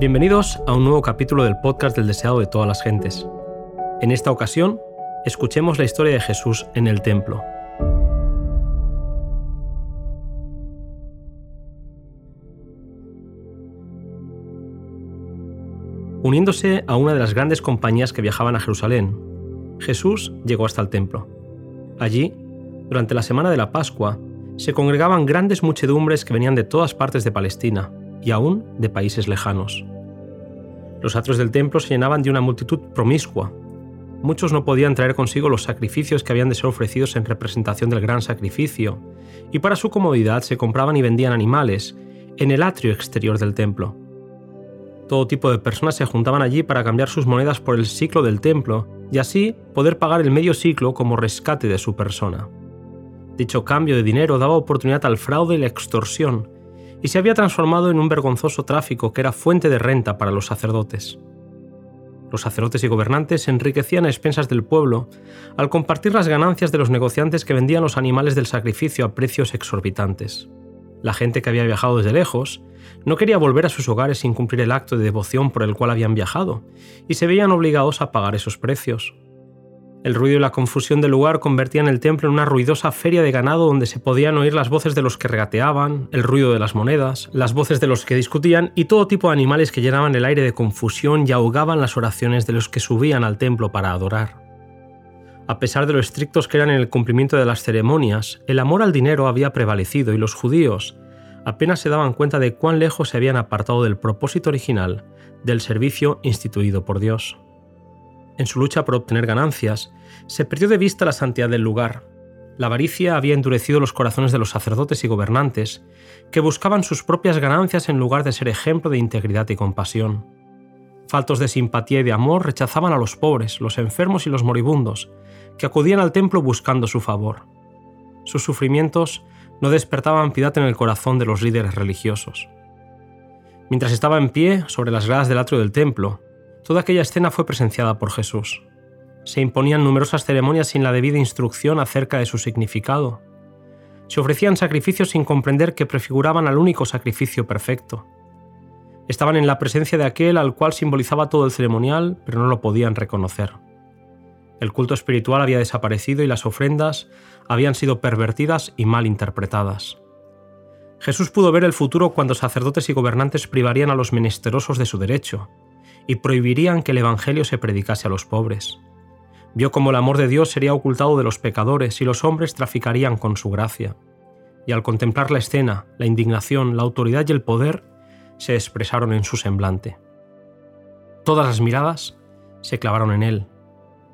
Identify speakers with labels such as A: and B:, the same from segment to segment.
A: Bienvenidos a un nuevo capítulo del podcast del deseado de todas las gentes. En esta ocasión, escuchemos la historia de Jesús en el templo. Uniéndose a una de las grandes compañías que viajaban a Jerusalén, Jesús llegó hasta el templo. Allí, durante la semana de la Pascua, se congregaban grandes muchedumbres que venían de todas partes de Palestina, y aún de países lejanos. Los atrios del templo se llenaban de una multitud promiscua. Muchos no podían traer consigo los sacrificios que habían de ser ofrecidos en representación del gran sacrificio, y para su comodidad se compraban y vendían animales en el atrio exterior del templo. Todo tipo de personas se juntaban allí para cambiar sus monedas por el ciclo del templo y así poder pagar el medio ciclo como rescate de su persona. Dicho cambio de dinero daba oportunidad al fraude y la extorsión, y se había transformado en un vergonzoso tráfico que era fuente de renta para los sacerdotes. Los sacerdotes y gobernantes se enriquecían a expensas del pueblo al compartir las ganancias de los negociantes que vendían los animales del sacrificio a precios exorbitantes. La gente que había viajado desde lejos no quería volver a sus hogares sin cumplir el acto de devoción por el cual habían viajado, y se veían obligados a pagar esos precios. El ruido y la confusión del lugar convertían el templo en una ruidosa feria de ganado donde se podían oír las voces de los que regateaban, el ruido de las monedas, las voces de los que discutían y todo tipo de animales que llenaban el aire de confusión y ahogaban las oraciones de los que subían al templo para adorar. A pesar de lo estrictos que eran en el cumplimiento de las ceremonias, el amor al dinero había prevalecido y los judíos apenas se daban cuenta de cuán lejos se habían apartado del propósito original del servicio instituido por Dios en su lucha por obtener ganancias, se perdió de vista la santidad del lugar. La avaricia había endurecido los corazones de los sacerdotes y gobernantes, que buscaban sus propias ganancias en lugar de ser ejemplo de integridad y compasión. Faltos de simpatía y de amor rechazaban a los pobres, los enfermos y los moribundos, que acudían al templo buscando su favor. Sus sufrimientos no despertaban piedad en el corazón de los líderes religiosos. Mientras estaba en pie sobre las gradas del atrio del templo, Toda aquella escena fue presenciada por Jesús. Se imponían numerosas ceremonias sin la debida instrucción acerca de su significado. Se ofrecían sacrificios sin comprender que prefiguraban al único sacrificio perfecto. Estaban en la presencia de aquel al cual simbolizaba todo el ceremonial, pero no lo podían reconocer. El culto espiritual había desaparecido y las ofrendas habían sido pervertidas y mal interpretadas. Jesús pudo ver el futuro cuando sacerdotes y gobernantes privarían a los menesterosos de su derecho, y prohibirían que el Evangelio se predicase a los pobres. Vio cómo el amor de Dios sería ocultado de los pecadores y los hombres traficarían con su gracia. Y al contemplar la escena, la indignación, la autoridad y el poder se expresaron en su semblante. Todas las miradas se clavaron en él.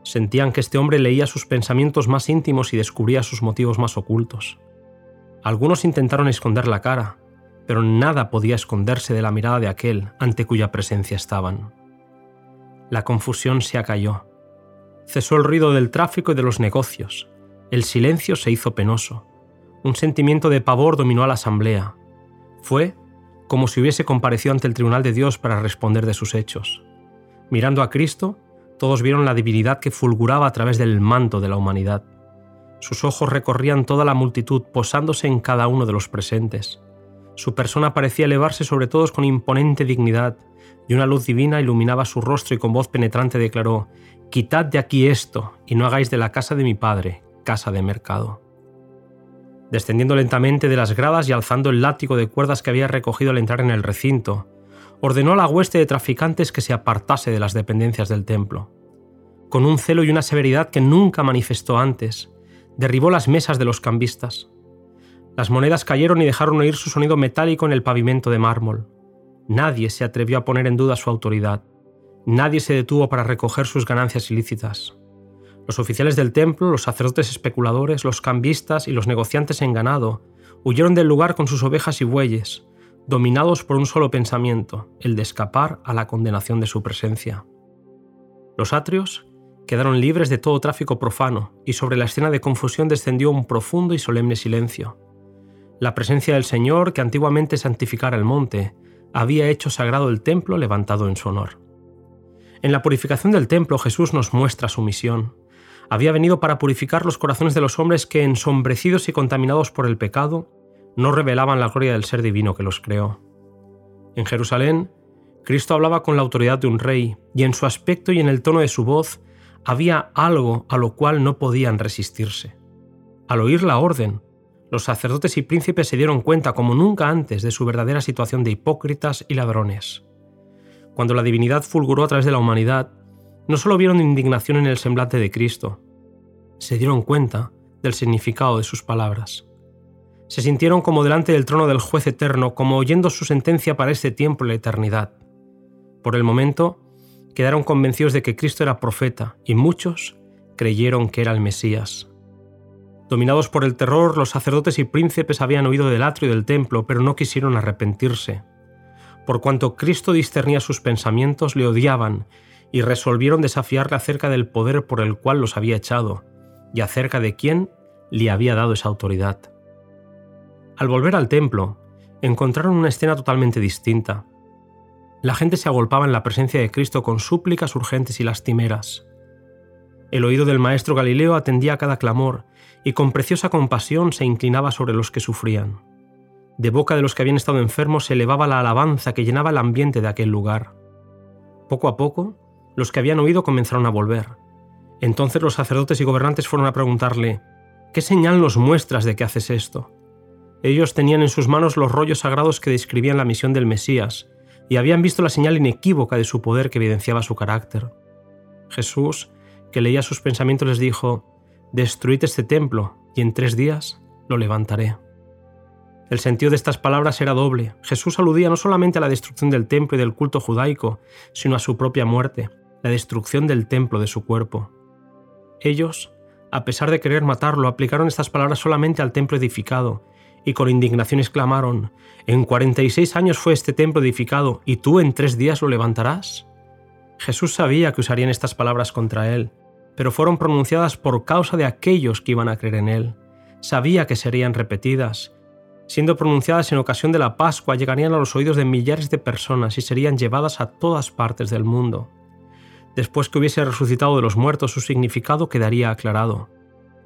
A: Sentían que este hombre leía sus pensamientos más íntimos y descubría sus motivos más ocultos. Algunos intentaron esconder la cara, pero nada podía esconderse de la mirada de aquel ante cuya presencia estaban. La confusión se acalló. Cesó el ruido del tráfico y de los negocios. El silencio se hizo penoso. Un sentimiento de pavor dominó a la asamblea. Fue como si hubiese comparecido ante el tribunal de Dios para responder de sus hechos. Mirando a Cristo, todos vieron la divinidad que fulguraba a través del manto de la humanidad. Sus ojos recorrían toda la multitud, posándose en cada uno de los presentes. Su persona parecía elevarse sobre todos con imponente dignidad, y una luz divina iluminaba su rostro y con voz penetrante declaró, Quitad de aquí esto, y no hagáis de la casa de mi padre casa de mercado. Descendiendo lentamente de las gradas y alzando el látigo de cuerdas que había recogido al entrar en el recinto, ordenó a la hueste de traficantes que se apartase de las dependencias del templo. Con un celo y una severidad que nunca manifestó antes, derribó las mesas de los cambistas. Las monedas cayeron y dejaron oír su sonido metálico en el pavimento de mármol. Nadie se atrevió a poner en duda su autoridad. Nadie se detuvo para recoger sus ganancias ilícitas. Los oficiales del templo, los sacerdotes especuladores, los cambistas y los negociantes en ganado huyeron del lugar con sus ovejas y bueyes, dominados por un solo pensamiento, el de escapar a la condenación de su presencia. Los atrios quedaron libres de todo tráfico profano y sobre la escena de confusión descendió un profundo y solemne silencio. La presencia del Señor, que antiguamente santificara el monte, había hecho sagrado el templo levantado en su honor. En la purificación del templo Jesús nos muestra su misión. Había venido para purificar los corazones de los hombres que, ensombrecidos y contaminados por el pecado, no revelaban la gloria del ser divino que los creó. En Jerusalén, Cristo hablaba con la autoridad de un rey, y en su aspecto y en el tono de su voz había algo a lo cual no podían resistirse. Al oír la orden, los sacerdotes y príncipes se dieron cuenta como nunca antes de su verdadera situación de hipócritas y ladrones. Cuando la divinidad fulguró a través de la humanidad, no solo vieron indignación en el semblante de Cristo, se dieron cuenta del significado de sus palabras. Se sintieron como delante del trono del juez eterno, como oyendo su sentencia para este tiempo y la eternidad. Por el momento, quedaron convencidos de que Cristo era profeta y muchos creyeron que era el Mesías. Dominados por el terror, los sacerdotes y príncipes habían oído del atrio del templo, pero no quisieron arrepentirse. Por cuanto Cristo discernía sus pensamientos, le odiaban y resolvieron desafiarle acerca del poder por el cual los había echado y acerca de quién le había dado esa autoridad. Al volver al templo, encontraron una escena totalmente distinta. La gente se agolpaba en la presencia de Cristo con súplicas urgentes y lastimeras. El oído del maestro Galileo atendía a cada clamor y con preciosa compasión se inclinaba sobre los que sufrían. De boca de los que habían estado enfermos se elevaba la alabanza que llenaba el ambiente de aquel lugar. Poco a poco, los que habían oído comenzaron a volver. Entonces los sacerdotes y gobernantes fueron a preguntarle, ¿qué señal nos muestras de que haces esto? Ellos tenían en sus manos los rollos sagrados que describían la misión del Mesías, y habían visto la señal inequívoca de su poder que evidenciaba su carácter. Jesús, que leía sus pensamientos, les dijo, Destruid este templo, y en tres días lo levantaré. El sentido de estas palabras era doble. Jesús aludía no solamente a la destrucción del templo y del culto judaico, sino a su propia muerte, la destrucción del templo de su cuerpo. Ellos, a pesar de querer matarlo, aplicaron estas palabras solamente al templo edificado, y con indignación exclamaron, En 46 años fue este templo edificado, ¿y tú en tres días lo levantarás? Jesús sabía que usarían estas palabras contra él, pero fueron pronunciadas por causa de aquellos que iban a creer en él. Sabía que serían repetidas. Siendo pronunciadas en ocasión de la Pascua, llegarían a los oídos de millares de personas y serían llevadas a todas partes del mundo. Después que hubiese resucitado de los muertos, su significado quedaría aclarado.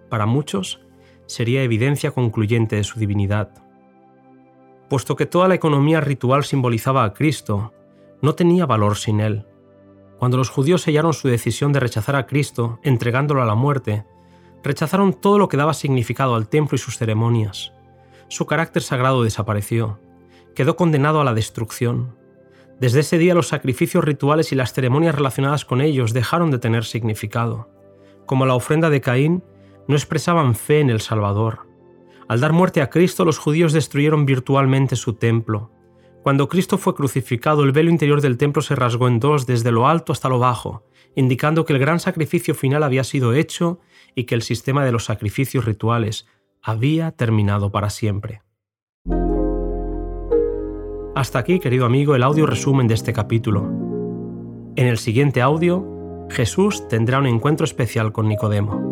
A: Para muchos, sería evidencia concluyente de su divinidad. Puesto que toda la economía ritual simbolizaba a Cristo, no tenía valor sin él. Cuando los judíos sellaron su decisión de rechazar a Cristo, entregándolo a la muerte, rechazaron todo lo que daba significado al templo y sus ceremonias. Su carácter sagrado desapareció. Quedó condenado a la destrucción. Desde ese día los sacrificios rituales y las ceremonias relacionadas con ellos dejaron de tener significado. Como la ofrenda de Caín, no expresaban fe en el Salvador. Al dar muerte a Cristo, los judíos destruyeron virtualmente su templo. Cuando Cristo fue crucificado, el velo interior del templo se rasgó en dos desde lo alto hasta lo bajo, indicando que el gran sacrificio final había sido hecho y que el sistema de los sacrificios rituales había terminado para siempre. Hasta aquí, querido amigo, el audio resumen de este capítulo. En el siguiente audio, Jesús tendrá un encuentro especial con Nicodemo.